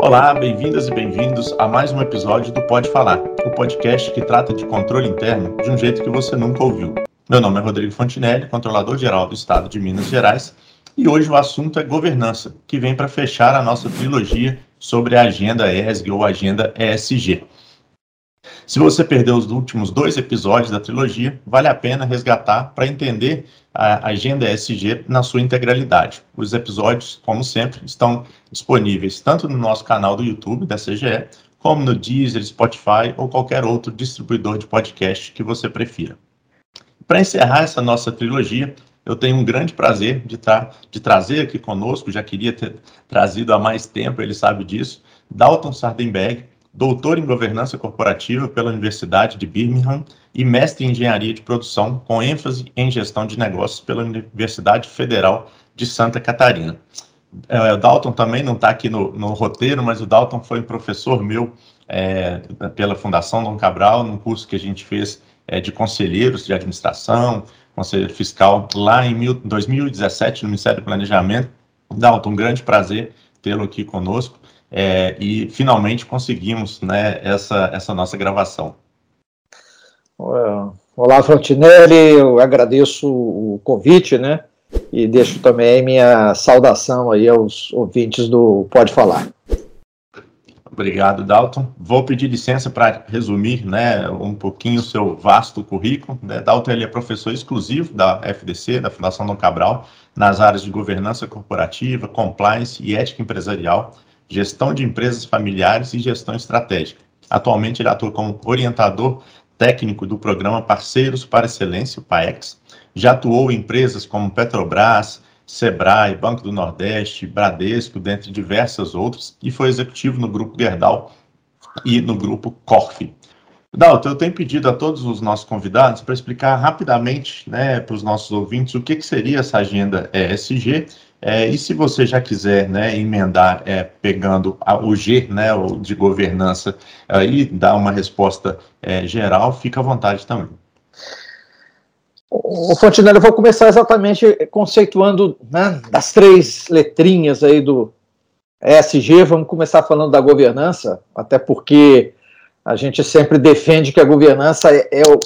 Olá, bem-vindas e bem-vindos a mais um episódio do Pode Falar, o podcast que trata de controle interno de um jeito que você nunca ouviu. Meu nome é Rodrigo Fontinelli, controlador-geral do Estado de Minas Gerais, e hoje o assunto é governança, que vem para fechar a nossa trilogia sobre a agenda ESG ou agenda ESG. Se você perdeu os últimos dois episódios da trilogia, vale a pena resgatar para entender a agenda ESG na sua integralidade. Os episódios, como sempre, estão disponíveis tanto no nosso canal do YouTube da CGE, como no Deezer, Spotify ou qualquer outro distribuidor de podcast que você prefira. Para encerrar essa nossa trilogia, eu tenho um grande prazer de, tra de trazer aqui conosco, já queria ter trazido há mais tempo, ele sabe disso, Dalton Sardenberg, doutor em governança corporativa pela Universidade de Birmingham e mestre em engenharia de produção, com ênfase em gestão de negócios pela Universidade Federal de Santa Catarina. É, o Dalton também não está aqui no, no, roteiro, mas o Dalton foi um professor meu é, pela Fundação Dom Cabral, num curso que a gente fez é, de conselheiros de administração, conselheiro fiscal, lá em mil, 2017, no Ministério do Planejamento. Dalton, um grande prazer tê-lo aqui conosco é, e finalmente conseguimos né, essa, essa nossa gravação. Olá, Frontinelli, eu agradeço o convite, né? E deixo também minha saudação aí aos ouvintes do Pode Falar. Obrigado, Dalton. Vou pedir licença para resumir né, um pouquinho o seu vasto currículo. Né? Dalton ele é professor exclusivo da FDC, da Fundação Dom Cabral, nas áreas de governança corporativa, compliance e ética empresarial gestão de empresas familiares e gestão estratégica. Atualmente, ele atua como orientador técnico do programa Parceiros para Excelência, o PAEX. Já atuou em empresas como Petrobras, Sebrae, Banco do Nordeste, Bradesco, dentre diversas outras, e foi executivo no Grupo Gerdau e no Grupo Corf. Dalton, eu tenho pedido a todos os nossos convidados para explicar rapidamente né, para os nossos ouvintes o que, que seria essa agenda ESG é, e se você já quiser né, emendar é, pegando a, o G né, o de governança é, e dar uma resposta é, geral, fica à vontade também. O Fontenelle, eu vou começar exatamente conceituando né, das três letrinhas aí do ESG, vamos começar falando da governança, até porque a gente sempre defende que a governança é, é, o,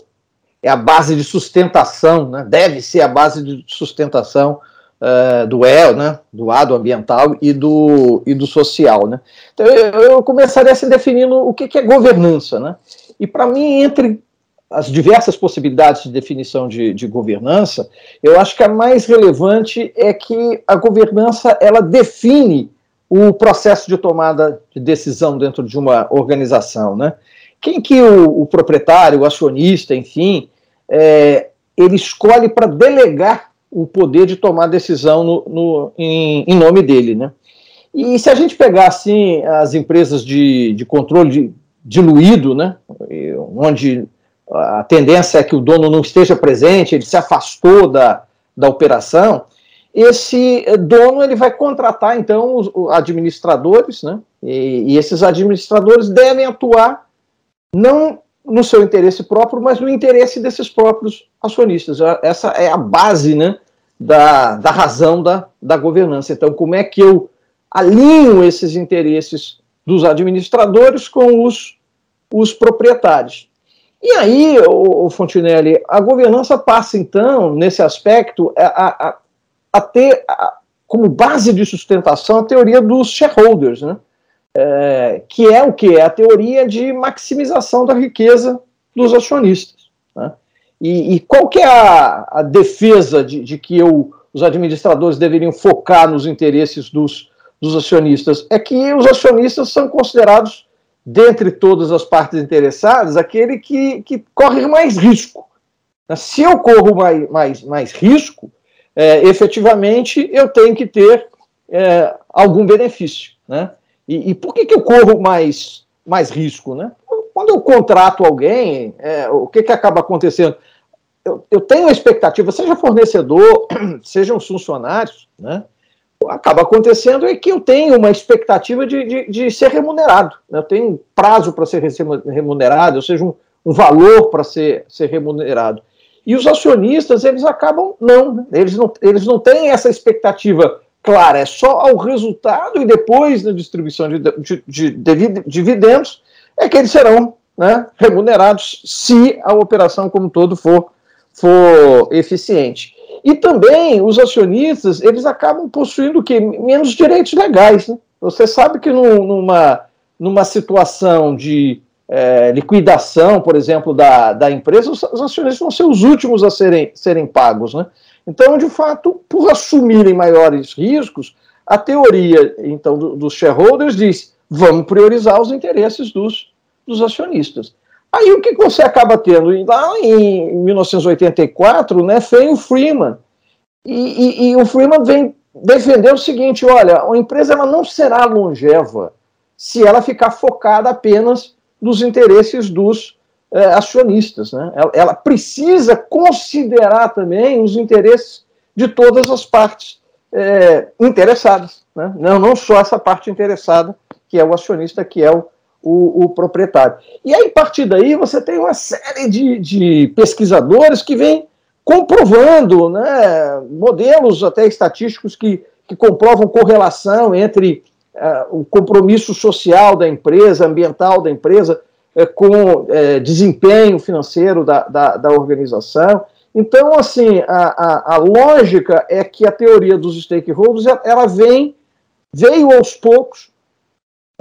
é a base de sustentação, né, deve ser a base de sustentação uh, do E, né, do A, do ambiental e do, e do social. Né. Então, eu, eu começaria assim definindo o que, que é governança. Né. E, para mim, entre as diversas possibilidades de definição de, de, governança, eu acho que a mais relevante é que a governança ela define o processo de tomada de decisão dentro de uma organização, né? Quem que o, o proprietário, o acionista, enfim, é, ele escolhe para delegar o poder de tomar decisão no, no em, em, nome dele, né? E se a gente pegar assim as empresas de, de controle diluído, né, onde a tendência é que o dono não esteja presente, ele se afastou da, da operação, esse dono ele vai contratar então os administradores, né? E, e, esses administradores devem atuar não no seu interesse próprio, mas no interesse desses próprios acionistas. Essa é a base né, da, da razão da, da governança. Então, como é que eu alinho esses interesses dos administradores com os, os proprietários? E aí, o Fontinelli, a governança passa, então, nesse aspecto, a, a, a ter a, como base de sustentação a teoria dos shareholders, né? É, que é o que? É a teoria de maximização da riqueza dos acionistas. Né? E, e, qual que é a, a defesa de, de que eu, os administradores deveriam focar nos interesses dos, dos acionistas? É que os acionistas são considerados, dentre todas as partes interessadas, aquele que, que corre mais risco. Se eu corro mais, mais, mais risco, é, efetivamente eu tenho que ter é, algum benefício. Né? E, e, por que, que eu corro mais, mais risco? Né? Quando eu contrato alguém, é, o que, que acaba acontecendo? Eu, eu tenho a expectativa, seja fornecedor, sejam funcionários, né? acaba acontecendo é que eu tenho uma expectativa de, de, de ser remunerado. Né? Eu tenho prazo para ser remunerado, ou seja, um, um valor para ser, ser remunerado. E os acionistas, eles acabam não, né? eles não, eles não têm essa expectativa clara, é só ao resultado e depois da distribuição de, de, de, de dividendos é que eles serão né, remunerados se a operação como todo for, for eficiente. E também os acionistas, eles acabam possuindo que menos direitos legais. Né? Você sabe que numa, numa situação de é, liquidação, por exemplo, da, da empresa, os, os, acionistas vão ser os últimos a serem, serem pagos. Né? Então, de fato, por assumirem maiores riscos, a teoria então do, dos shareholders diz: vamos priorizar os interesses dos, dos acionistas. Aí o que você acaba tendo? Lá em 1984, né, veio o Freeman. E, e, e, o Freeman vem defender o seguinte: olha, a empresa ela não será longeva se ela ficar focada apenas nos interesses dos é, acionistas. Né? Ela, ela, precisa considerar também os interesses de todas as partes é, interessadas. Né? Não, não só essa parte interessada, que é o acionista, que é o, o, o, proprietário. E aí, a partir daí, você tem uma série de, de pesquisadores que vêm comprovando né, modelos até estatísticos que, que comprovam correlação entre uh, o compromisso social da empresa, ambiental da empresa, com uh, desempenho financeiro da, da, da, organização. Então, assim, a, a, a, lógica é que a teoria dos stakeholders ela vem, veio aos poucos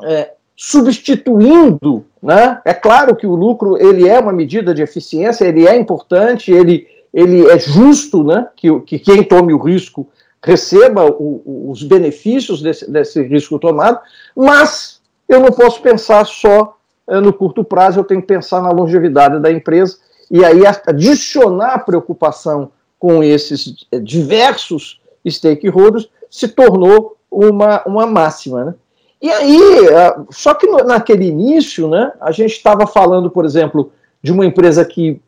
é, substituindo, né? É claro que o lucro ele é uma medida de eficiência, ele é importante, ele, ele é justo, né? Que, que quem tome o risco receba o, os benefícios desse, desse risco tomado, mas eu não posso pensar só é, no curto prazo, eu tenho que pensar na longevidade da empresa e aí adicionar preocupação com esses eh, diversos stakeholders se tornou uma, uma máxima, né? E aí, é, só que naquele início, né, a gente estava falando, por exemplo, de uma empresa que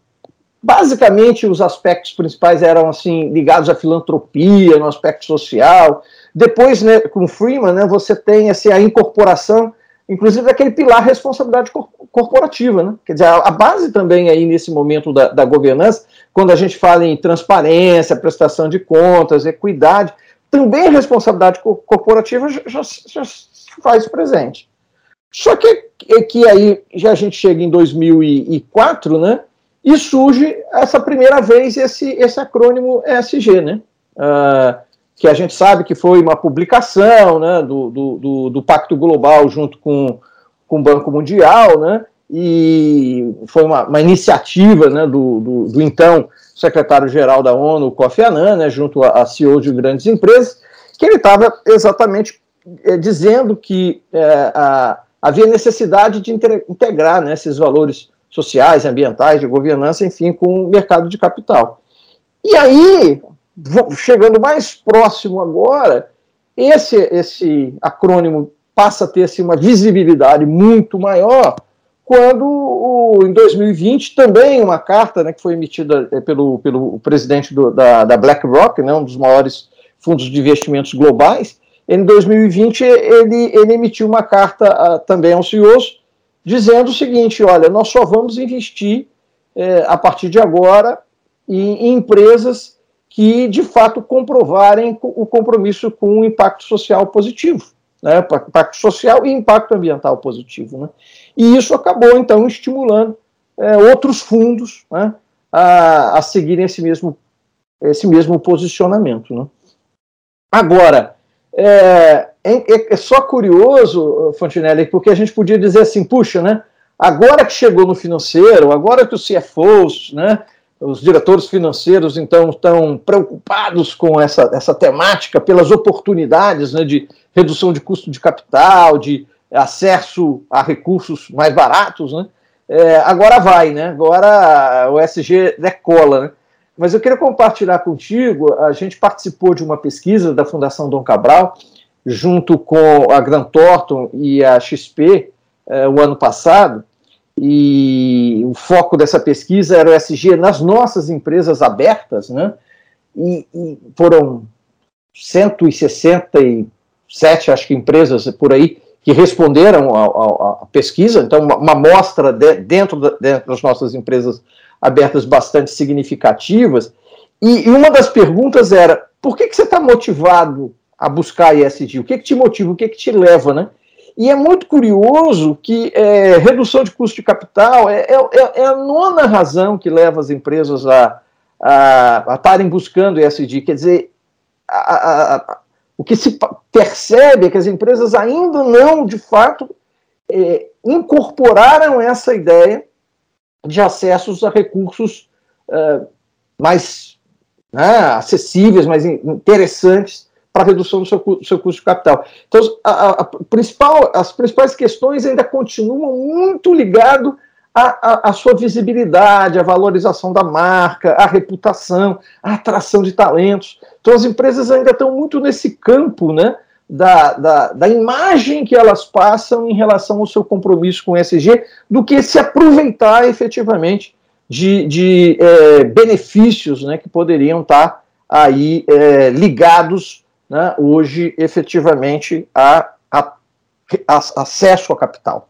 basicamente os aspectos principais eram assim ligados à filantropia, no aspecto social. Depois, né, com Freeman, né, você tem assim, a incorporação, inclusive daquele pilar responsabilidade corporativa, né? Quer dizer, a, base também aí nesse momento da, da governança, quando a gente fala em transparência, prestação de contas, equidade, também responsabilidade corporativa já, já, faz presente. Só que, que aí já a gente chega em 2004, né? E surge essa primeira vez esse, esse acrônimo ESG, né? Uh, que a gente sabe que foi uma publicação né, do, do, do, Pacto Global junto com, com o Banco Mundial, né? E foi uma, uma iniciativa né, do, do, do então secretário-geral da ONU, Kofi Annan, né, junto a, a CEO de grandes empresas, que ele estava exatamente é, dizendo que é, a, havia necessidade de integrar né, esses valores sociais, ambientais, de governança, enfim, com o mercado de capital. E aí, chegando mais próximo agora, esse, esse acrônimo passa a ter assim, uma visibilidade muito maior quando, o, em 2020, também uma carta né, que foi emitida é, pelo, pelo presidente do, da, da BlackRock, né, um dos maiores fundos de investimentos globais, em 2020 ele, ele emitiu uma carta uh, também aos CEOs dizendo o seguinte: olha, nós só vamos investir eh, a partir de agora em, em, empresas que de fato comprovarem o compromisso com o impacto social positivo, né, impacto social e impacto ambiental positivo. Né? E isso acabou então estimulando eh, outros fundos né, a, a seguirem esse mesmo, esse mesmo posicionamento. Né? Agora, é, é, é, só curioso, Fontinelli, porque a gente podia dizer assim, puxa, né? Agora que chegou no financeiro, agora que os CFOs, né, os diretores financeiros, então, estão preocupados com essa, essa temática, pelas oportunidades né, de redução de custo de capital, de acesso a recursos mais baratos, né? É, agora vai, né? Agora o SG decola, né? Mas eu queria compartilhar contigo, a gente participou de uma pesquisa da Fundação Dom Cabral, junto com a Grant Thornton e a XP, eh, o ano passado, e o foco dessa pesquisa era o SG nas nossas empresas abertas, né? E, e foram 167, acho que, empresas por aí que responderam à pesquisa, então uma, uma amostra de, dentro, da, dentro das nossas empresas abertas bastante significativas. E, e uma das perguntas era: por que, que você está motivado a buscar ESG? O que, que te motiva? O que, que te leva, né? E é muito curioso que é, redução de custo de capital é, é, é, a nona razão que leva as empresas a estarem buscando ESG. Quer dizer, a, a, a, o que se percebe é que as empresas ainda não, de fato, é, incorporaram essa ideia de acessos a recursos uh, mais né, acessíveis, mais interessantes para redução do seu, seu custo de capital. Então, a, a principal, as principais questões ainda continuam muito ligadas à, à, sua visibilidade, à valorização da marca, à reputação, à atração de talentos. Então, as empresas ainda estão muito nesse campo, né? Da, da, da, imagem que elas passam em relação ao seu compromisso com o ESG, do que se aproveitar efetivamente de, de é, benefícios né, que poderiam estar aí é, ligados né, hoje efetivamente a, a, a, acesso a capital.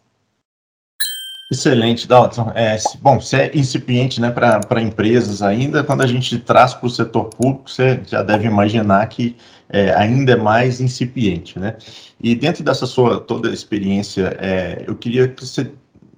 Excelente, Dalton. É, bom, se é incipiente né, para empresas ainda, quando a gente traz para o setor público, você já deve imaginar que é, ainda é mais incipiente. Né? E dentro dessa sua toda experiência, é, eu queria que você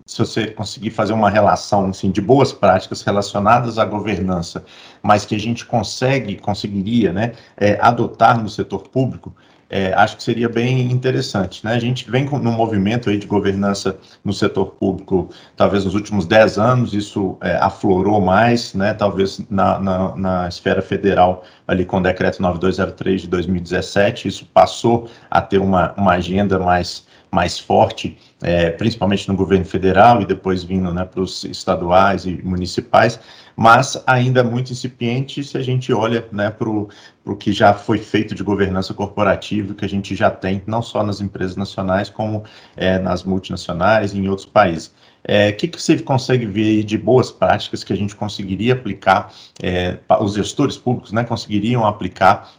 se você conseguir fazer uma relação assim, de boas práticas relacionadas à governança, mas que a gente consegue, conseguiria né, é, adotar no setor público, é, acho que seria bem interessante. Né? A gente vem com, num movimento aí de governança no setor público, talvez nos últimos 10 anos, isso é, aflorou mais, né? talvez na, na, na, esfera federal, ali com o decreto 9203 de 2017, isso passou a ter uma, uma agenda mais mais forte, é, principalmente no governo federal e depois vindo né, para os estaduais e municipais, mas ainda muito incipiente se a gente olha né, para o que já foi feito de governança corporativa, que a gente já tem, não só nas empresas nacionais, como é, nas multinacionais e em outros países. O é, que, que você consegue ver de boas práticas que a gente conseguiria aplicar, é, os gestores públicos né, conseguiriam aplicar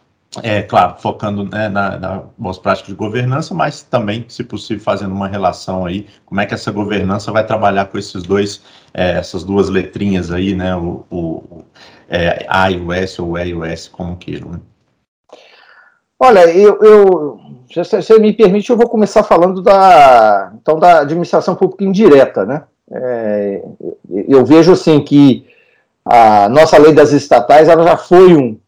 é, claro, focando né, na, na boas práticas de governança, mas também, se possível, fazendo uma relação aí, como é que essa governança vai trabalhar com esses dois, é, essas duas letrinhas aí, né, o, o é, A e o S, ou E e o S, como queiram, né? Olha, eu, eu se você me permite, eu vou começar falando da, então, da administração pública indireta, né? É, eu vejo assim que a nossa lei das estatais ela já foi um, um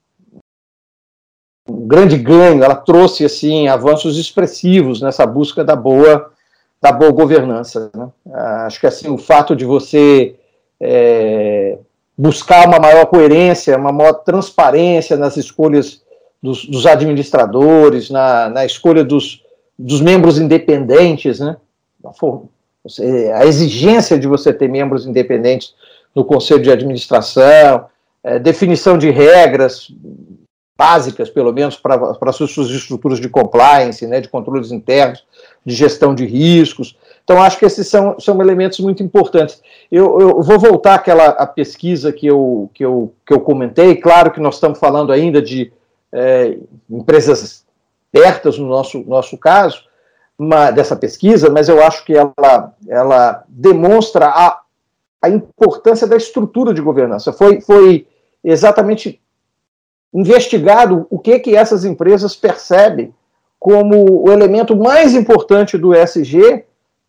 grande ganho, ela trouxe assim avanços expressivos nessa busca da boa da boa governança. Né? Ah, acho que assim o fato de você é, buscar uma maior coerência, uma maior transparência nas escolhas dos, dos administradores, na, na escolha dos, dos membros independentes, né? a exigência de você ter membros independentes no conselho de administração, é, definição de regras básicas, pelo menos, para, suas estruturas de compliance, né, de controles internos, de gestão de riscos. Então, acho que esses são, são elementos muito importantes. Eu, eu vou voltar àquela a pesquisa que eu, que, eu, que eu comentei. Claro que nós estamos falando ainda de é, empresas pertas, no nosso, nosso caso, uma, dessa pesquisa, mas eu acho que ela, ela demonstra a, a importância da estrutura de governança. Foi, foi exatamente investigado o que, que essas empresas percebem como o elemento mais importante do ESG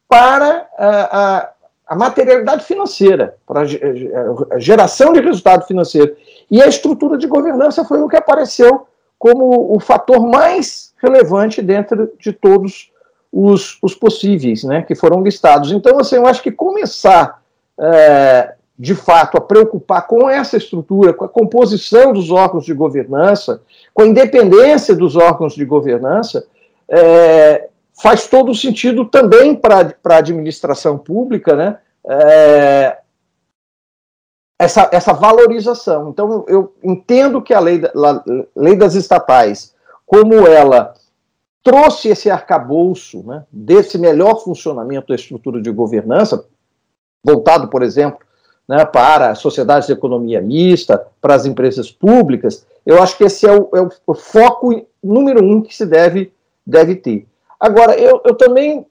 para a, a, a materialidade financeira, para a geração de resultado financeiro. E a estrutura de governança foi o que apareceu como o fator mais relevante dentro de todos os, os possíveis né, que foram listados. Então, assim, eu acho que começar é, de fato, a preocupar com essa estrutura, com a composição dos órgãos de governança, com a independência dos órgãos de governança, é, faz todo sentido também para a administração pública, né? É, essa, essa valorização. Então, eu entendo que a lei, a lei das estatais, como ela trouxe esse arcabouço né, desse melhor funcionamento da estrutura de governança, voltado, por exemplo, né, para sociedades de economia mista, para as empresas públicas, eu acho que esse é o, é o foco número um que se deve, deve ter. Agora, eu, eu também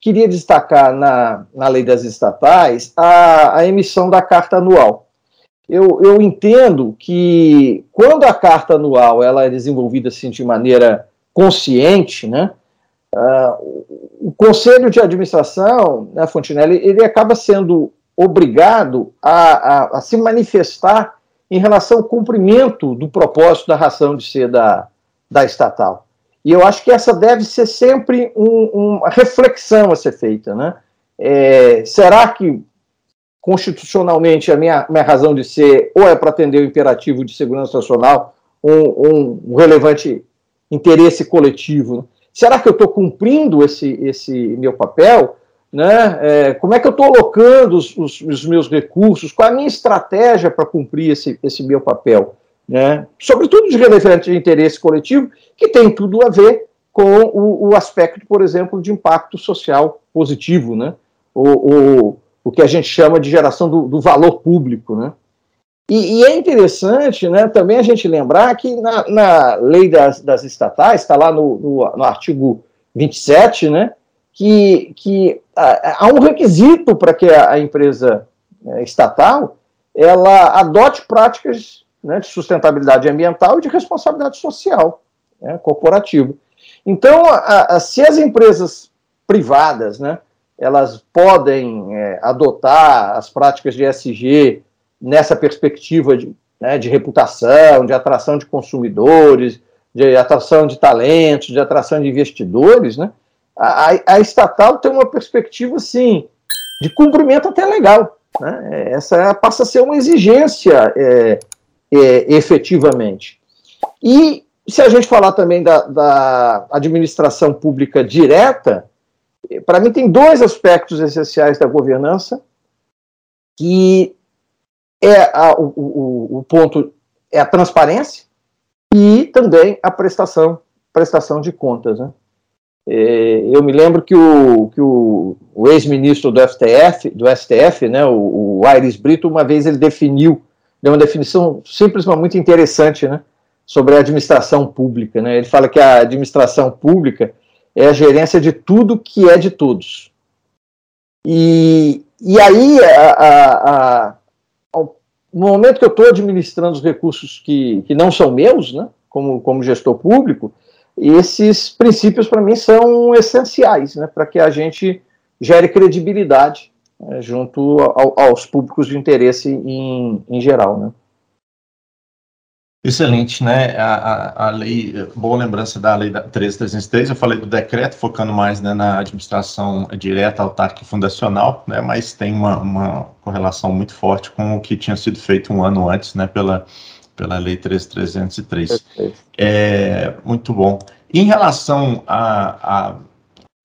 queria destacar na, na lei das estatais a, a emissão da carta anual. Eu, eu entendo que quando a carta anual ela é desenvolvida assim, de maneira consciente, né? Uh, o conselho de administração, né, Fontinelli, ele acaba sendo obrigado a, a, a, se manifestar em relação ao cumprimento do propósito da ração de ser da, da estatal. E eu acho que essa deve ser sempre um, uma reflexão a ser feita. Né? É, será que constitucionalmente a minha, minha razão de ser ou é para atender o imperativo de segurança nacional, um, um, um relevante interesse coletivo? Né? Será que eu estou cumprindo esse, esse meu papel? Né? É, como é que eu estou alocando os, os, os, meus recursos? Qual é a minha estratégia para cumprir esse, esse meu papel? Né? Sobretudo de relevante interesse coletivo, que tem tudo a ver com o, o aspecto, por exemplo, de impacto social positivo, né? o, o, o que a gente chama de geração do, do valor público. Né? E, e, é interessante né, também a gente lembrar que na, na lei das, das estatais, está lá no, no, no, artigo 27, né, que, que há um requisito para que a, empresa é, estatal ela adote práticas né, de sustentabilidade ambiental e de responsabilidade social né, corporativa. Então, a, a, se as empresas privadas, né, elas podem é, adotar as práticas de SG nessa perspectiva de, né, de reputação, de atração de consumidores, de atração de talentos, de atração de investidores, né, a, a estatal tem uma perspectiva, assim, de cumprimento até legal. Né? Essa passa a ser uma exigência é, é, efetivamente. E se a gente falar também da, da administração pública direta, para mim tem dois aspectos essenciais da governança que é a, o, o, o, ponto é a transparência e também a prestação prestação de contas, né? É, eu me lembro que o, que o, o ex-ministro do STF, do STF, né, o, o Aires Brito, uma vez ele definiu, deu uma definição simples, mas muito interessante, né, sobre a administração pública. Né? Ele fala que a administração pública é a gerência de tudo que é de todos. E, e aí, a, a, a, no momento que eu estou administrando os recursos que, que não são meus, né, como, como gestor público, esses princípios para mim são essenciais né, para que a gente gere credibilidade né, junto ao, aos públicos de interesse em, em geral. Né. Excelente, né? A, a, a, lei, boa lembrança da lei da 13303, eu falei do decreto, focando mais né, na administração direta, autárquica e fundacional, né, mas tem uma, uma, correlação muito forte com o que tinha sido feito um ano antes, né, pela, pela lei 13303. É, muito bom. Em relação a, a,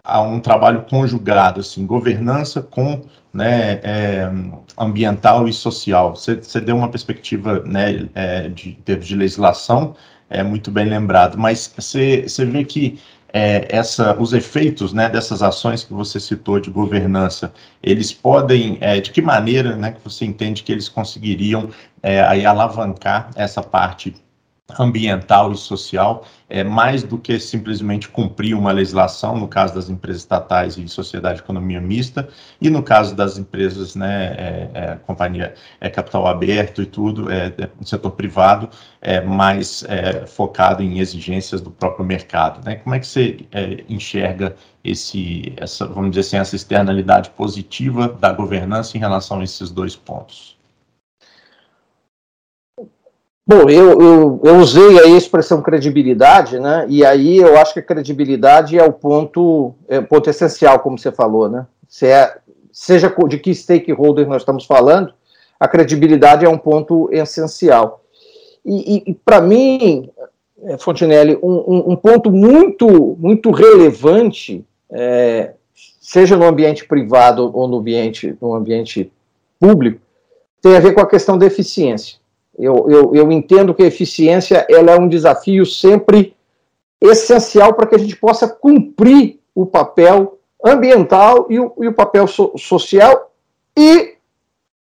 a um trabalho conjugado, assim, governança com né, é, ambiental e social. Você, deu uma perspectiva né, é, de de legislação, é muito bem lembrado, mas você vê que é, essa, os efeitos né, dessas ações que você citou de governança, eles podem, é, de que maneira né, que você entende que eles conseguiriam é, aí alavancar essa parte ambiental e social, é, mais do que simplesmente cumprir uma legislação, no caso das empresas estatais e sociedade de economia mista, e no caso das empresas, né, é, é, companhia é, capital aberto e tudo, é, é setor privado, é, mais é, focado em exigências do próprio mercado. Né? Como é que você é, enxerga esse, essa, vamos dizer assim, essa externalidade positiva da governança em relação a esses dois pontos? Bom, eu, eu, eu, usei a expressão credibilidade, né? E aí eu acho que a credibilidade é o ponto, é o ponto essencial, como você falou, né? Se é, seja de que stakeholder nós estamos falando, a credibilidade é um ponto essencial. E, e, e para mim, é, Fontinelli, um, um, um, ponto muito, muito relevante, é, seja no ambiente privado ou no ambiente, no ambiente público, tem a ver com a questão da eficiência. Eu, eu, eu entendo que a eficiência ela é um desafio sempre essencial para que a gente possa cumprir o papel ambiental e o, e o papel so, social e,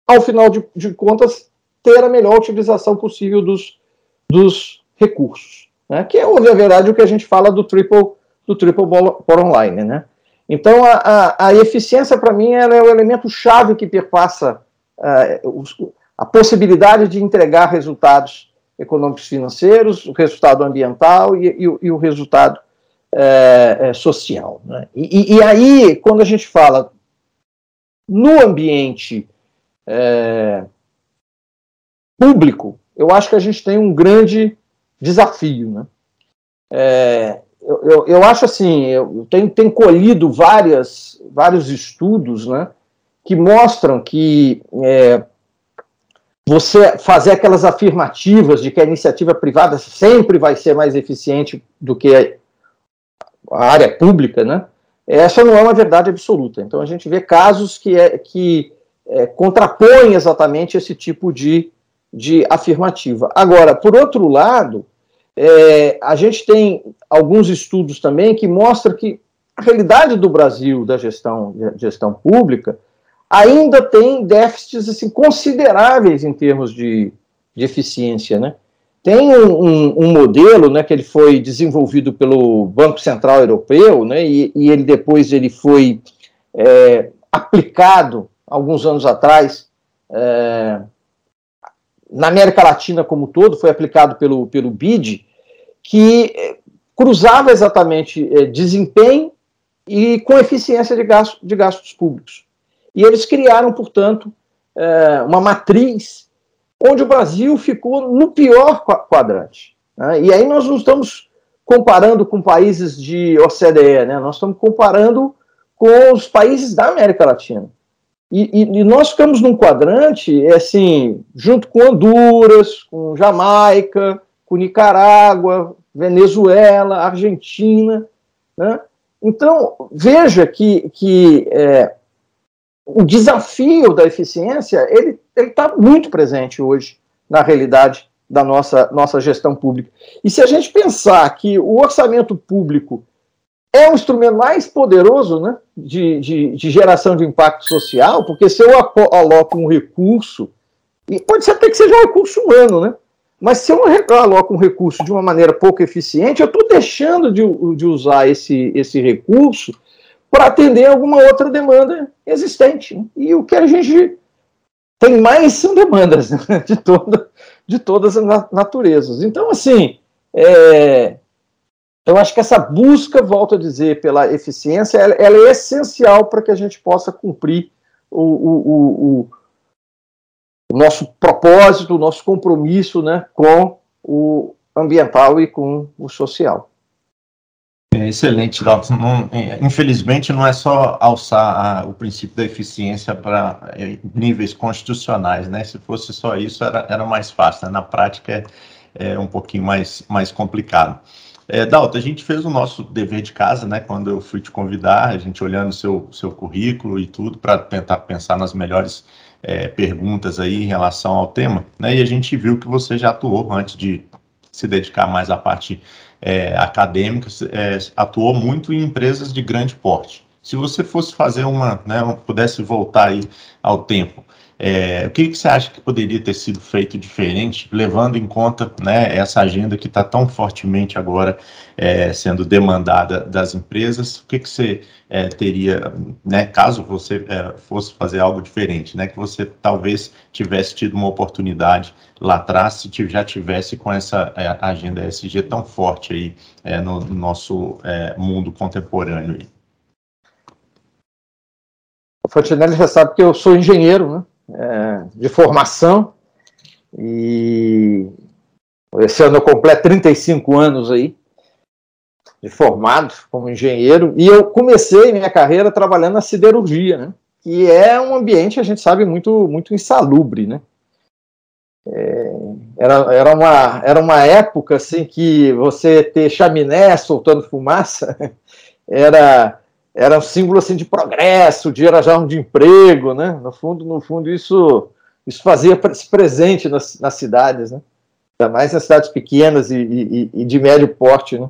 ao final de, de, contas, ter a melhor utilização possível dos, dos recursos. Né? Que é, na verdade, o que a gente fala do triple, do triple bottom line. Né? Então, a, a, a eficiência, para mim, é o elemento chave que perpassa uh, os, a possibilidade de entregar resultados econômicos financeiros, o resultado ambiental e, e, e o resultado é, é, social. Né? E, e, aí, quando a gente fala no ambiente é, público, eu acho que a gente tem um grande desafio. Né? Eu, eu, eu, acho assim, eu tenho, tenho colhido várias, vários estudos né, que mostram que é, você fazer aquelas afirmativas de que a iniciativa privada sempre vai ser mais eficiente do que a área pública, né? Essa não é uma verdade absoluta. Então a gente vê casos que, é, que é, contrapõem exatamente esse tipo de, de afirmativa. Agora, por outro lado, é, a gente tem alguns estudos também que mostram que a realidade do Brasil da gestão, gestão pública ainda tem déficits assim, consideráveis em termos de, de eficiência. Né? Tem um, um, um, modelo né, que ele foi desenvolvido pelo Banco Central Europeu, né, e, e ele depois ele foi é, aplicado alguns anos atrás é, na América Latina como todo, foi aplicado pelo, pelo BID, que é, cruzava exatamente é, desempenho e com eficiência de, gasto, de gastos públicos. E eles criaram, portanto, é, uma matriz onde o Brasil ficou no pior quadrante. Né? E aí nós não estamos comparando com países de OCDE, né? nós estamos comparando com os países da América Latina. E, e, e, nós ficamos num quadrante, é assim, junto com Honduras, com Jamaica, com Nicarágua, Venezuela, Argentina. Né? Então, veja que, que é, o desafio da eficiência ele está muito presente hoje na realidade da nossa, nossa gestão pública. E se a gente pensar que o orçamento público é o instrumento mais poderoso né, de, de, de geração de impacto social, porque se eu aloco um recurso, e pode ser até que seja um recurso humano, né? Mas se eu aloco um recurso de uma maneira pouco eficiente, eu estou deixando de, de usar esse, esse recurso para atender alguma outra demanda existente. E o que a gente tem mais são demandas né, de, toda, de todas as naturezas. Então, assim, é, eu acho que essa busca, volto a dizer, pela eficiência, ela, ela é essencial para que a gente possa cumprir o, o, o, o, nosso propósito, o nosso compromisso né, com o ambiental e com o social. É excelente, Dalton. É, infelizmente, não é só alçar a, o princípio da eficiência para é, níveis constitucionais, né? Se fosse só isso, era, era mais fácil. Né? Na prática, é, é, um pouquinho mais, mais complicado. É, Dalton, a gente fez o nosso dever de casa, né? Quando eu fui te convidar, a gente olhando seu, seu currículo e tudo, para tentar pensar nas melhores é, perguntas aí em relação ao tema, né? E a gente viu que você já atuou antes de se dedicar mais à parte é, acadêmica, é, atuou muito em empresas de grande porte. Se você fosse fazer uma, né, pudesse voltar aí ao tempo, é, o que, que, você acha que poderia ter sido feito diferente, levando em conta né, essa agenda que está tão fortemente agora é, sendo demandada das empresas? O que, que você é, teria, né, caso você é, fosse fazer algo diferente, né, que você talvez tivesse tido uma oportunidade lá atrás, se já tivesse com essa é, agenda SG tão forte aí é, no, no, nosso mundo contemporâneo? Aí? O já sabe que eu sou engenheiro, né? É, de formação e esse ano eu completo 35 anos aí de formado como engenheiro e eu comecei minha carreira trabalhando na siderurgia, né? Que é um ambiente a gente sabe muito muito insalubre, né? É, era, era, uma, era uma época assim que você ter chaminé soltando fumaça era era um símbolo assim de progresso, de um de emprego, né? No fundo, no fundo isso isso fazia esse presente nas, nas cidades, né? Ainda mais nas cidades pequenas e, e, e, de médio porte, né?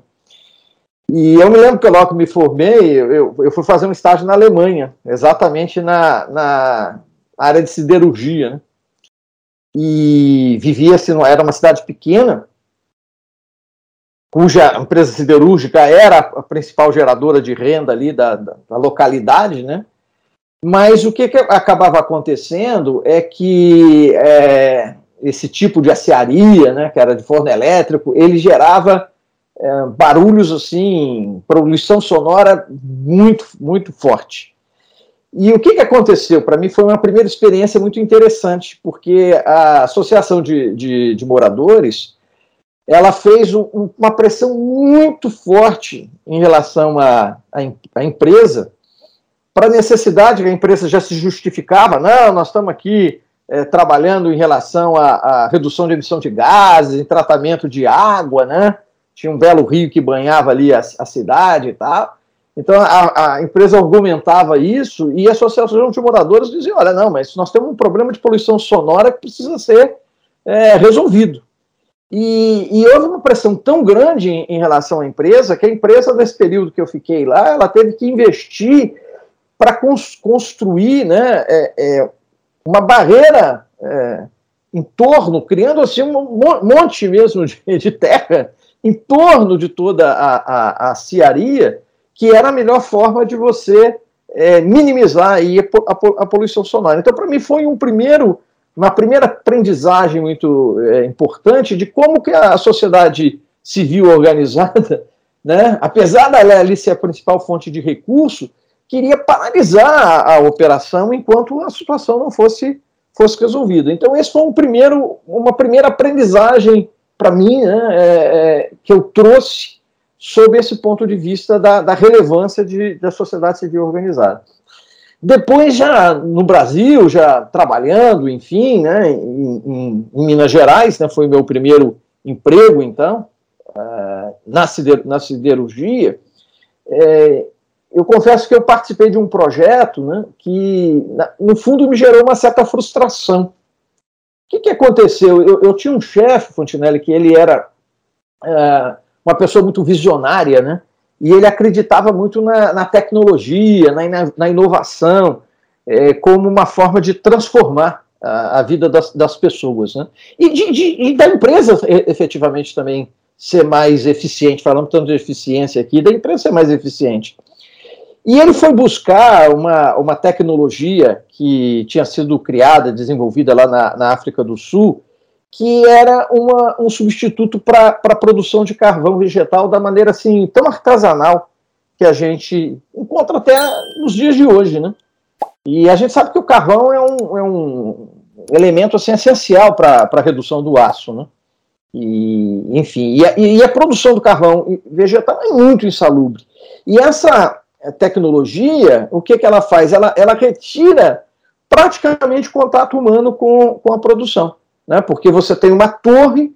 E eu me lembro que logo que me formei, eu, eu fui fazer um estágio na Alemanha, exatamente na, na área de siderurgia, né? E vivia-se, era uma cidade pequena, cuja empresa siderúrgica era a principal geradora de renda ali da, da, da localidade, né? Mas o que, que, acabava acontecendo é que é, esse tipo de aciaria, né, que era de forno elétrico, ele gerava é, barulhos assim, poluição sonora muito, muito forte. E o que, que aconteceu? Para mim foi uma primeira experiência muito interessante, porque a Associação de, de, de Moradores ela fez um, uma pressão muito forte em relação à, à, empresa, para a necessidade que a empresa já se justificava, não, nós estamos aqui é, trabalhando em relação à, à, redução de emissão de gases, em tratamento de água, né? Tinha um belo rio que banhava ali a, a cidade e tal. Então a, a, empresa argumentava isso e a associação de moradores dizia: olha, não, mas nós temos um problema de poluição sonora que precisa ser é, resolvido. E, e, houve uma pressão tão grande em, em, relação à empresa que a empresa, nesse período que eu fiquei lá, ela teve que investir para cons construir né, é, é, uma barreira é, em torno, criando assim um monte mesmo de, de terra em torno de toda a, a, a ciaria, que era a melhor forma de você é, minimizar aí a, a, a poluição sonora. Então, para mim, foi um primeiro uma primeira aprendizagem muito é, importante de como que a sociedade civil organizada, né, apesar dela ali ser a principal fonte de recurso, queria paralisar a, a operação enquanto a situação não fosse, fosse resolvida. Então, esse foi um primeiro, uma primeira aprendizagem para mim né, é, é, que eu trouxe sob esse ponto de vista da, da relevância de, da sociedade civil organizada. Depois, já no Brasil, já trabalhando, enfim, né, em, em, em Minas Gerais, né, foi meu primeiro emprego, então, uh, na, na siderurgia, é, eu confesso que eu participei de um projeto né, que, no fundo, me gerou uma certa frustração. O que, que aconteceu? Eu, eu tinha um chefe, Fontinelli, que ele era uh, uma pessoa muito visionária, né? E ele acreditava muito na, na tecnologia, na, na inovação, é, como uma forma de transformar a, a vida das, das, pessoas. Né? E, de, de, e, da empresa, efetivamente, também ser mais eficiente. Falamos tanto de eficiência aqui, da empresa ser mais eficiente. E ele foi buscar uma, uma tecnologia que tinha sido criada, desenvolvida lá na, na África do Sul, que era uma, um substituto para a produção de carvão vegetal da maneira assim tão artesanal que a gente encontra até nos dias de hoje, né? E a gente sabe que o carvão é um, é um elemento assim, essencial para a redução do aço, né? E, enfim, e a, e a, produção do carvão vegetal é muito insalubre. E essa tecnologia, o que, que ela faz? Ela, ela retira praticamente o contato humano com, com a produção né, porque você tem uma torre,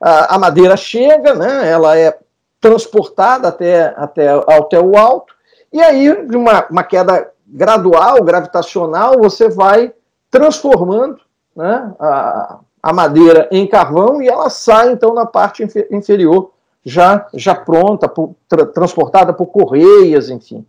a, a madeira chega, né, ela é transportada até, até, até o alto, e aí, de uma, uma queda gradual, gravitacional, você vai transformando né, a, a madeira em carvão e ela sai, então, na parte inferior, já, já pronta, por, tra, transportada por correias, enfim.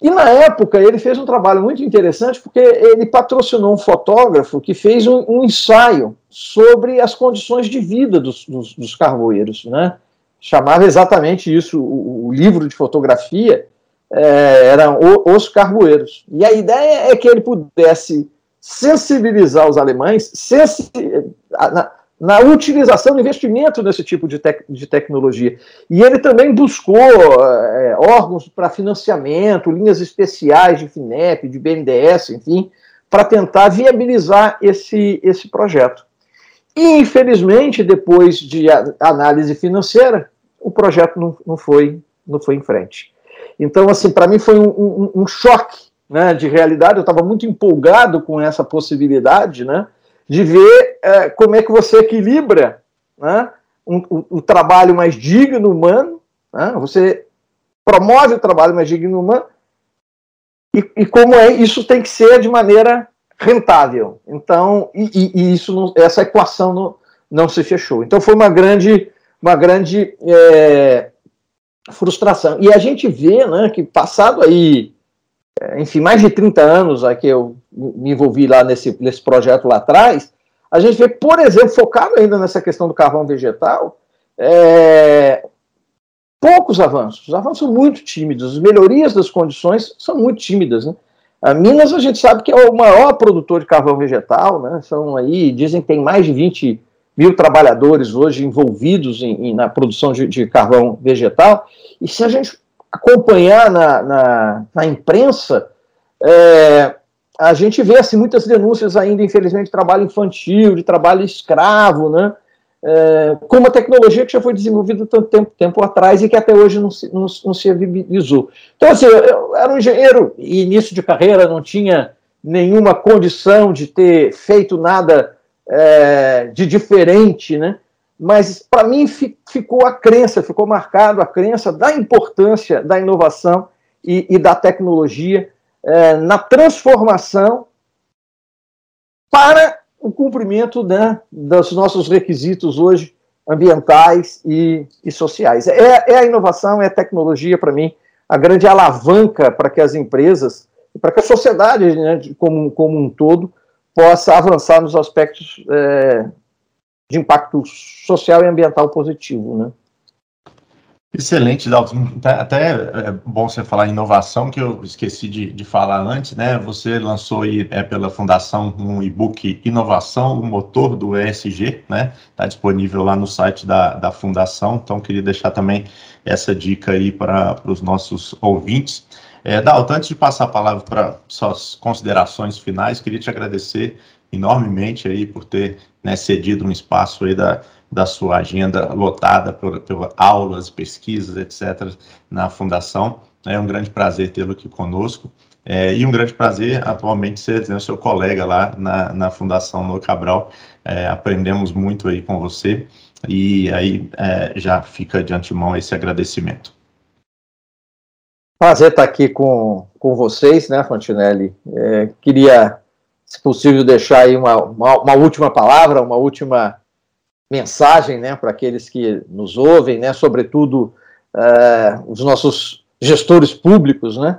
E na época ele fez um trabalho muito interessante porque ele patrocinou um fotógrafo que fez um, um ensaio sobre as condições de vida dos, dos, dos carvoeiros, né? Chamava exatamente isso, o, o livro de fotografia é, era o, Os Carvoeiros. E a ideia é que ele pudesse sensibilizar os alemães, sensi, na, na utilização do investimento nesse tipo de, tec de tecnologia. E ele também buscou é, órgãos para financiamento, linhas especiais de FINEP, de BNDES, enfim, para tentar viabilizar esse, esse projeto. E, infelizmente, depois de análise financeira, o projeto não, não, foi, não foi em frente. Então, assim, para mim foi um, um, um choque né, de realidade. Eu estava muito empolgado com essa possibilidade, né? de ver é, como é que você equilibra né, o, o, trabalho mais digno humano, né, você promove o trabalho mais digno humano, e, e, como é isso tem que ser de maneira rentável. Então, e, e isso não, essa equação não, não se fechou. Então foi uma grande, uma grande é, frustração. E a gente vê né, que passado aí é, enfim, mais de 30 anos que eu me envolvi lá nesse, nesse projeto lá atrás, a gente vê, por exemplo, focado ainda nessa questão do carvão vegetal, é, poucos avanços. Os avanços são muito tímidos, as melhorias das condições são muito tímidas. Né? A Minas, a gente sabe que é o maior produtor de carvão vegetal, né? são aí, dizem que tem mais de 20, mil trabalhadores hoje envolvidos em, em, na produção de, de, carvão vegetal, e se a gente acompanhar na, na, na imprensa, é, a gente vê assim, muitas denúncias ainda, infelizmente, de trabalho infantil, de trabalho escravo, né? É, com uma tecnologia que já foi desenvolvida tanto tempo, tempo atrás e que até hoje não se, não, não se viabilizou. Então, assim, eu era um engenheiro e início de carreira, não tinha nenhuma condição de ter feito nada é, de diferente, né? Mas para mim ficou a crença, ficou marcado a crença da importância da inovação e, e da tecnologia é, na transformação para o cumprimento né, dos nossos requisitos hoje ambientais e, e sociais. É, é, a inovação, é a tecnologia, para mim, a grande alavanca para que as empresas, para que a sociedade né, como, como um todo, possa avançar nos aspectos é, de impacto social e ambiental positivo. Né? Excelente, Dalton. Até é bom você falar em inovação, que eu esqueci de, de falar antes, né? Você lançou aí é, pela Fundação um e-book Inovação, o motor do ESG, né? Está disponível lá no site da, da Fundação, então queria deixar também essa dica aí para os nossos ouvintes. É, Dalton, antes de passar a palavra para suas considerações finais, queria te agradecer enormemente aí por ter né, cedido um espaço aí da da sua agenda lotada por, por aulas, pesquisas, etc., na Fundação. É um grande prazer tê-lo aqui conosco. É, e um grande prazer atualmente ser né, seu colega lá na, na Fundação No Cabral. É, aprendemos muito aí com você e aí é, já fica de antemão esse agradecimento. Prazer estar aqui com, com vocês, né, Fontinelli? É, queria, se possível, deixar aí uma, uma, uma última palavra, uma última mensagem né, para aqueles que nos ouvem, né, sobretudo uh, os nossos gestores públicos. Né?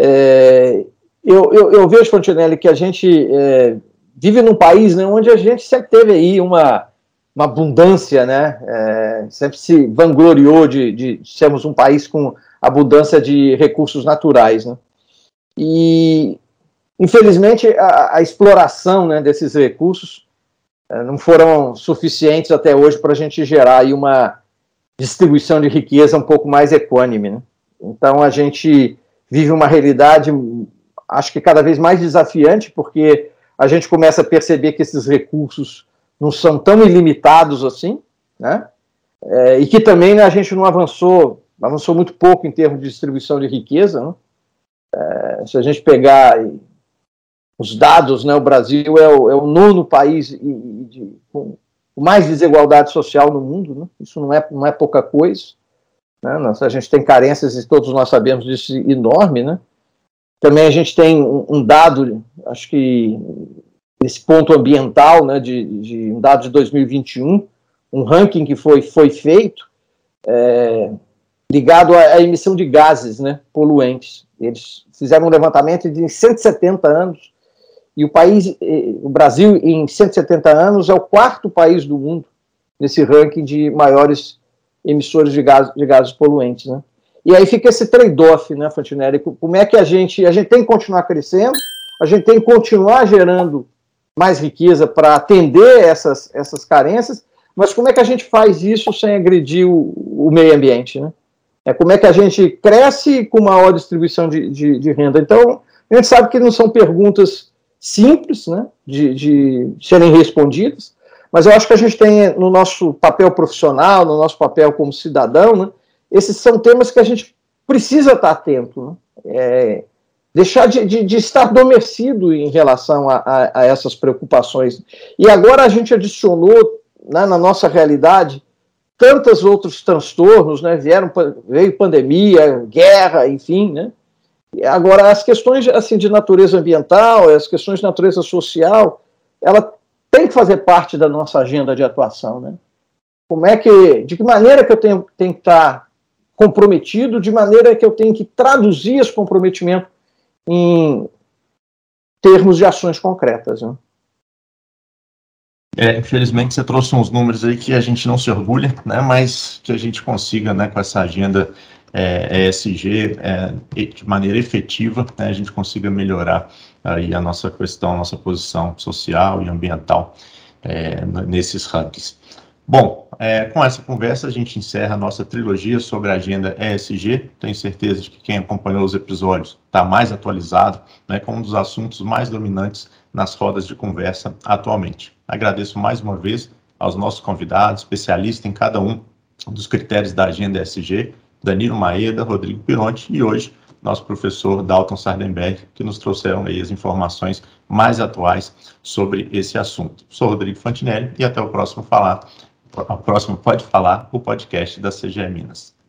É, eu, eu, eu, vejo, Fontenelle, que a gente é, vive num país né, onde a gente sempre teve aí uma, uma abundância, né, é, sempre se vangloriou de, de sermos um país com abundância de recursos naturais. Né? E, infelizmente, a, a exploração né, desses recursos não foram suficientes até hoje para a gente gerar aí uma distribuição de riqueza um pouco mais equânime. Né? Então a gente vive uma realidade, acho que cada vez mais desafiante, porque a gente começa a perceber que esses recursos não são tão ilimitados assim, né? É, e que também né, a gente não avançou, avançou muito pouco em termos de distribuição de riqueza. Né? É, se a gente pegar os dados, né, o Brasil é o, é o nono país de, com mais desigualdade social no mundo, né? isso não é, não é pouca coisa. Né? a gente tem carências, e todos nós sabemos disso, enorme. Né? Também a gente tem um, um dado, acho que esse ponto ambiental, né, de, de, um dado de 2021, um ranking que foi, foi feito é, ligado à, à, emissão de gases né, poluentes. Eles fizeram um levantamento de 170 anos e o país, eh, o Brasil, em 170 anos, é o quarto país do mundo nesse ranking de maiores emissores de, gás, de gases poluentes, né? E aí fica esse trade-off, né, Fantinelli? Como é que a gente, a gente tem que continuar crescendo, a gente tem que continuar gerando mais riqueza para atender essas, essas carências, mas como é que a gente faz isso sem agredir o, o meio ambiente, né? É como é que a gente cresce com maior distribuição de, de, de renda. Então, a gente sabe que não são perguntas simples né, de, de serem respondidas, mas eu acho que a gente tem no nosso papel profissional, no nosso papel como cidadão, né, esses são temas que a gente precisa estar atento. Né, é, deixar de, de, de, estar adormecido em relação a, a, a, essas preocupações. E agora a gente adicionou né, na nossa realidade tantos outros transtornos, né, vieram, veio pandemia, guerra, enfim, né, Agora, as questões assim, de natureza ambiental, as questões de natureza social, ela tem que fazer parte da nossa agenda de atuação. Né? Como é que, de que maneira que eu tenho, tenho que estar comprometido, de maneira que eu tenho que traduzir esse comprometimento em termos de ações concretas. Né? É, infelizmente você trouxe uns números aí que a gente não se orgulha, né, mas que a gente consiga, né, com essa agenda é, ESG é, de maneira efetiva, né, a gente consiga melhorar aí a nossa questão, a nossa posição social e ambiental. é, nesses rankings. Bom, é, com essa conversa a gente encerra a nossa trilogia sobre a agenda ESG. Tenho certeza de que quem acompanhou os episódios está mais atualizado, né, com um dos assuntos mais dominantes nas rodas de conversa atualmente. Agradeço mais uma vez aos nossos convidados, especialistas em cada um dos critérios da agenda ESG, Danilo Maeda, Rodrigo Pironte e hoje nosso professor Dalton Sardenberg, que nos trouxeram aí as informações mais atuais sobre esse assunto. Sou Rodrigo Fantinelli e até o próximo falar. O próximo Pode Falar, o podcast da CGE Minas.